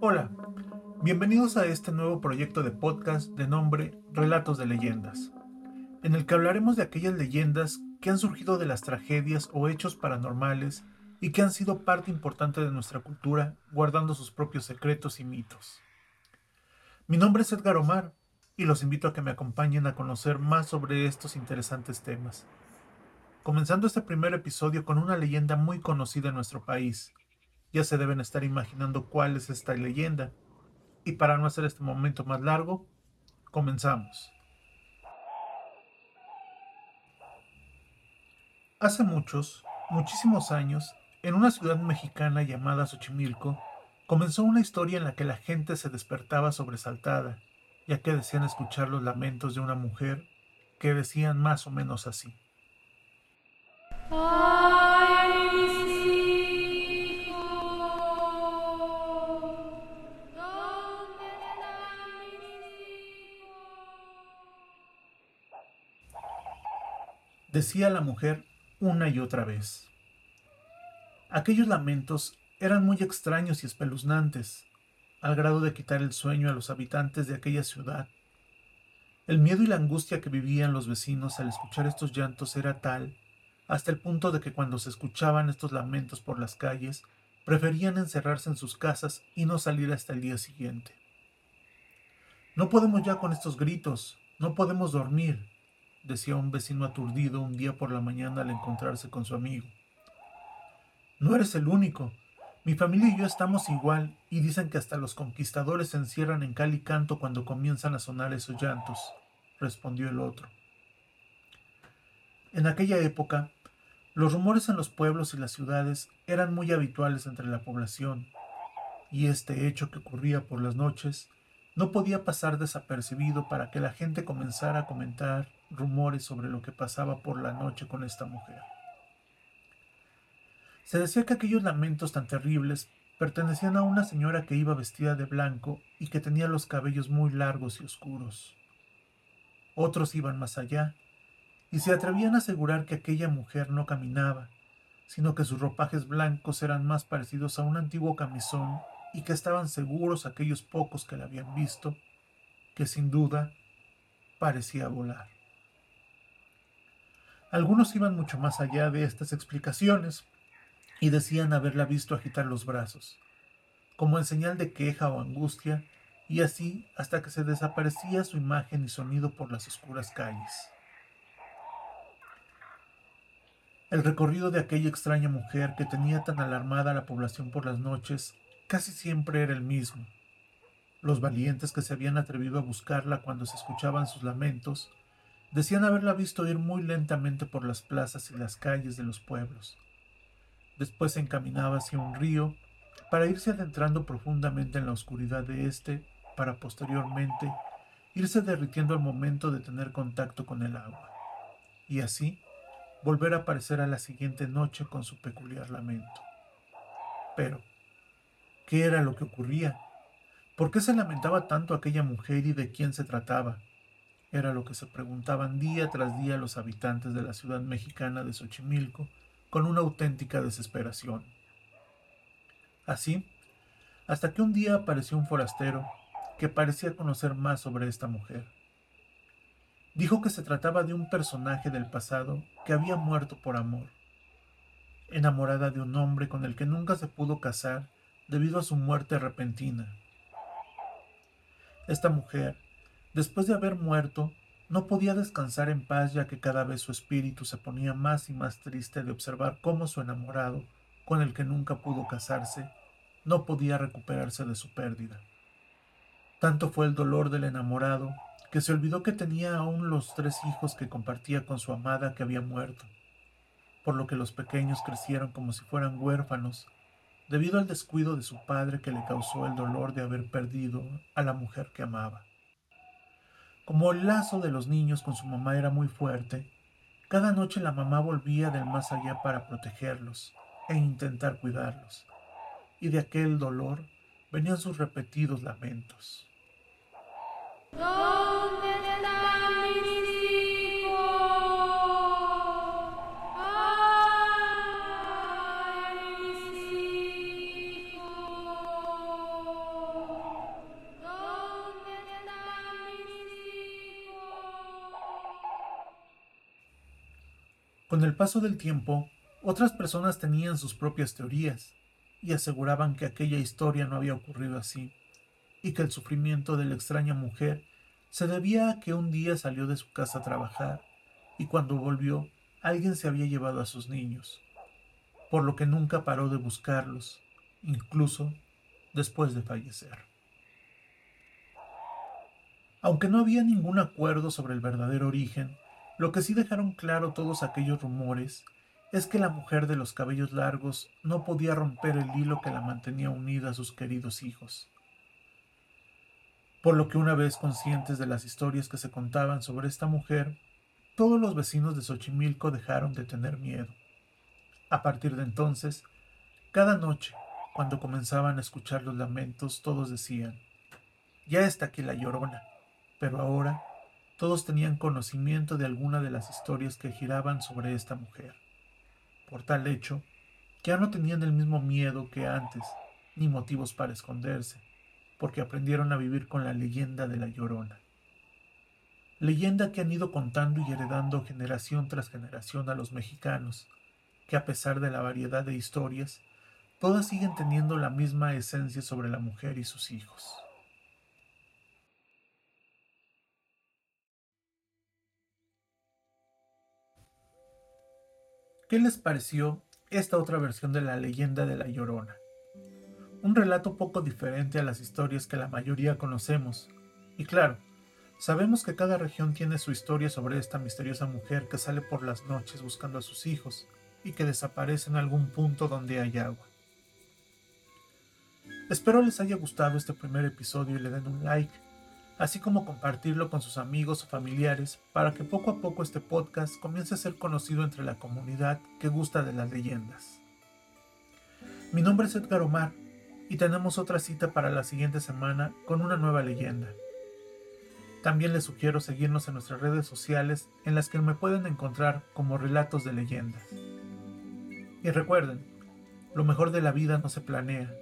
Hola, bienvenidos a este nuevo proyecto de podcast de nombre Relatos de Leyendas, en el que hablaremos de aquellas leyendas que han surgido de las tragedias o hechos paranormales y que han sido parte importante de nuestra cultura, guardando sus propios secretos y mitos. Mi nombre es Edgar Omar y los invito a que me acompañen a conocer más sobre estos interesantes temas. Comenzando este primer episodio con una leyenda muy conocida en nuestro país. Ya se deben estar imaginando cuál es esta leyenda. Y para no hacer este momento más largo, comenzamos. Hace muchos, muchísimos años, en una ciudad mexicana llamada Xochimilco, comenzó una historia en la que la gente se despertaba sobresaltada, ya que decían escuchar los lamentos de una mujer que decían más o menos así. Decía la mujer una y otra vez. Aquellos lamentos eran muy extraños y espeluznantes, al grado de quitar el sueño a los habitantes de aquella ciudad. El miedo y la angustia que vivían los vecinos al escuchar estos llantos era tal, hasta el punto de que cuando se escuchaban estos lamentos por las calles, preferían encerrarse en sus casas y no salir hasta el día siguiente. No podemos ya con estos gritos, no podemos dormir, decía un vecino aturdido un día por la mañana al encontrarse con su amigo. No eres el único. Mi familia y yo estamos igual y dicen que hasta los conquistadores se encierran en cal y canto cuando comienzan a sonar esos llantos, respondió el otro. En aquella época, los rumores en los pueblos y las ciudades eran muy habituales entre la población, y este hecho que ocurría por las noches no podía pasar desapercibido para que la gente comenzara a comentar rumores sobre lo que pasaba por la noche con esta mujer. Se decía que aquellos lamentos tan terribles pertenecían a una señora que iba vestida de blanco y que tenía los cabellos muy largos y oscuros. Otros iban más allá y se atrevían a asegurar que aquella mujer no caminaba, sino que sus ropajes blancos eran más parecidos a un antiguo camisón y que estaban seguros aquellos pocos que la habían visto, que sin duda parecía volar. Algunos iban mucho más allá de estas explicaciones, y decían haberla visto agitar los brazos, como en señal de queja o angustia, y así hasta que se desaparecía su imagen y sonido por las oscuras calles. El recorrido de aquella extraña mujer que tenía tan alarmada a la población por las noches casi siempre era el mismo. Los valientes que se habían atrevido a buscarla cuando se escuchaban sus lamentos decían haberla visto ir muy lentamente por las plazas y las calles de los pueblos, Después se encaminaba hacia un río para irse adentrando profundamente en la oscuridad de éste, para posteriormente irse derritiendo al momento de tener contacto con el agua, y así volver a aparecer a la siguiente noche con su peculiar lamento. Pero, ¿qué era lo que ocurría? ¿Por qué se lamentaba tanto aquella mujer y de quién se trataba? Era lo que se preguntaban día tras día los habitantes de la ciudad mexicana de Xochimilco, con una auténtica desesperación. Así, hasta que un día apareció un forastero que parecía conocer más sobre esta mujer. Dijo que se trataba de un personaje del pasado que había muerto por amor, enamorada de un hombre con el que nunca se pudo casar debido a su muerte repentina. Esta mujer, después de haber muerto, no podía descansar en paz ya que cada vez su espíritu se ponía más y más triste de observar cómo su enamorado, con el que nunca pudo casarse, no podía recuperarse de su pérdida. Tanto fue el dolor del enamorado que se olvidó que tenía aún los tres hijos que compartía con su amada que había muerto, por lo que los pequeños crecieron como si fueran huérfanos, debido al descuido de su padre que le causó el dolor de haber perdido a la mujer que amaba. Como el lazo de los niños con su mamá era muy fuerte, cada noche la mamá volvía del más allá para protegerlos e intentar cuidarlos, y de aquel dolor venían sus repetidos lamentos. ¿Dónde está Con el paso del tiempo, otras personas tenían sus propias teorías y aseguraban que aquella historia no había ocurrido así, y que el sufrimiento de la extraña mujer se debía a que un día salió de su casa a trabajar y cuando volvió alguien se había llevado a sus niños, por lo que nunca paró de buscarlos, incluso después de fallecer. Aunque no había ningún acuerdo sobre el verdadero origen, lo que sí dejaron claro todos aquellos rumores es que la mujer de los cabellos largos no podía romper el hilo que la mantenía unida a sus queridos hijos. Por lo que una vez conscientes de las historias que se contaban sobre esta mujer, todos los vecinos de Xochimilco dejaron de tener miedo. A partir de entonces, cada noche, cuando comenzaban a escuchar los lamentos, todos decían, ya está aquí la llorona, pero ahora todos tenían conocimiento de alguna de las historias que giraban sobre esta mujer. Por tal hecho, ya no tenían el mismo miedo que antes, ni motivos para esconderse, porque aprendieron a vivir con la leyenda de la Llorona. Leyenda que han ido contando y heredando generación tras generación a los mexicanos, que a pesar de la variedad de historias, todas siguen teniendo la misma esencia sobre la mujer y sus hijos. ¿Qué les pareció esta otra versión de la leyenda de la Llorona? Un relato poco diferente a las historias que la mayoría conocemos. Y claro, sabemos que cada región tiene su historia sobre esta misteriosa mujer que sale por las noches buscando a sus hijos y que desaparece en algún punto donde hay agua. Espero les haya gustado este primer episodio y le den un like así como compartirlo con sus amigos o familiares para que poco a poco este podcast comience a ser conocido entre la comunidad que gusta de las leyendas. Mi nombre es Edgar Omar y tenemos otra cita para la siguiente semana con una nueva leyenda. También les sugiero seguirnos en nuestras redes sociales en las que me pueden encontrar como relatos de leyendas. Y recuerden, lo mejor de la vida no se planea,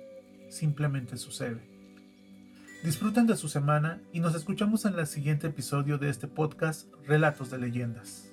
simplemente sucede. Disfruten de su semana y nos escuchamos en el siguiente episodio de este podcast Relatos de Leyendas.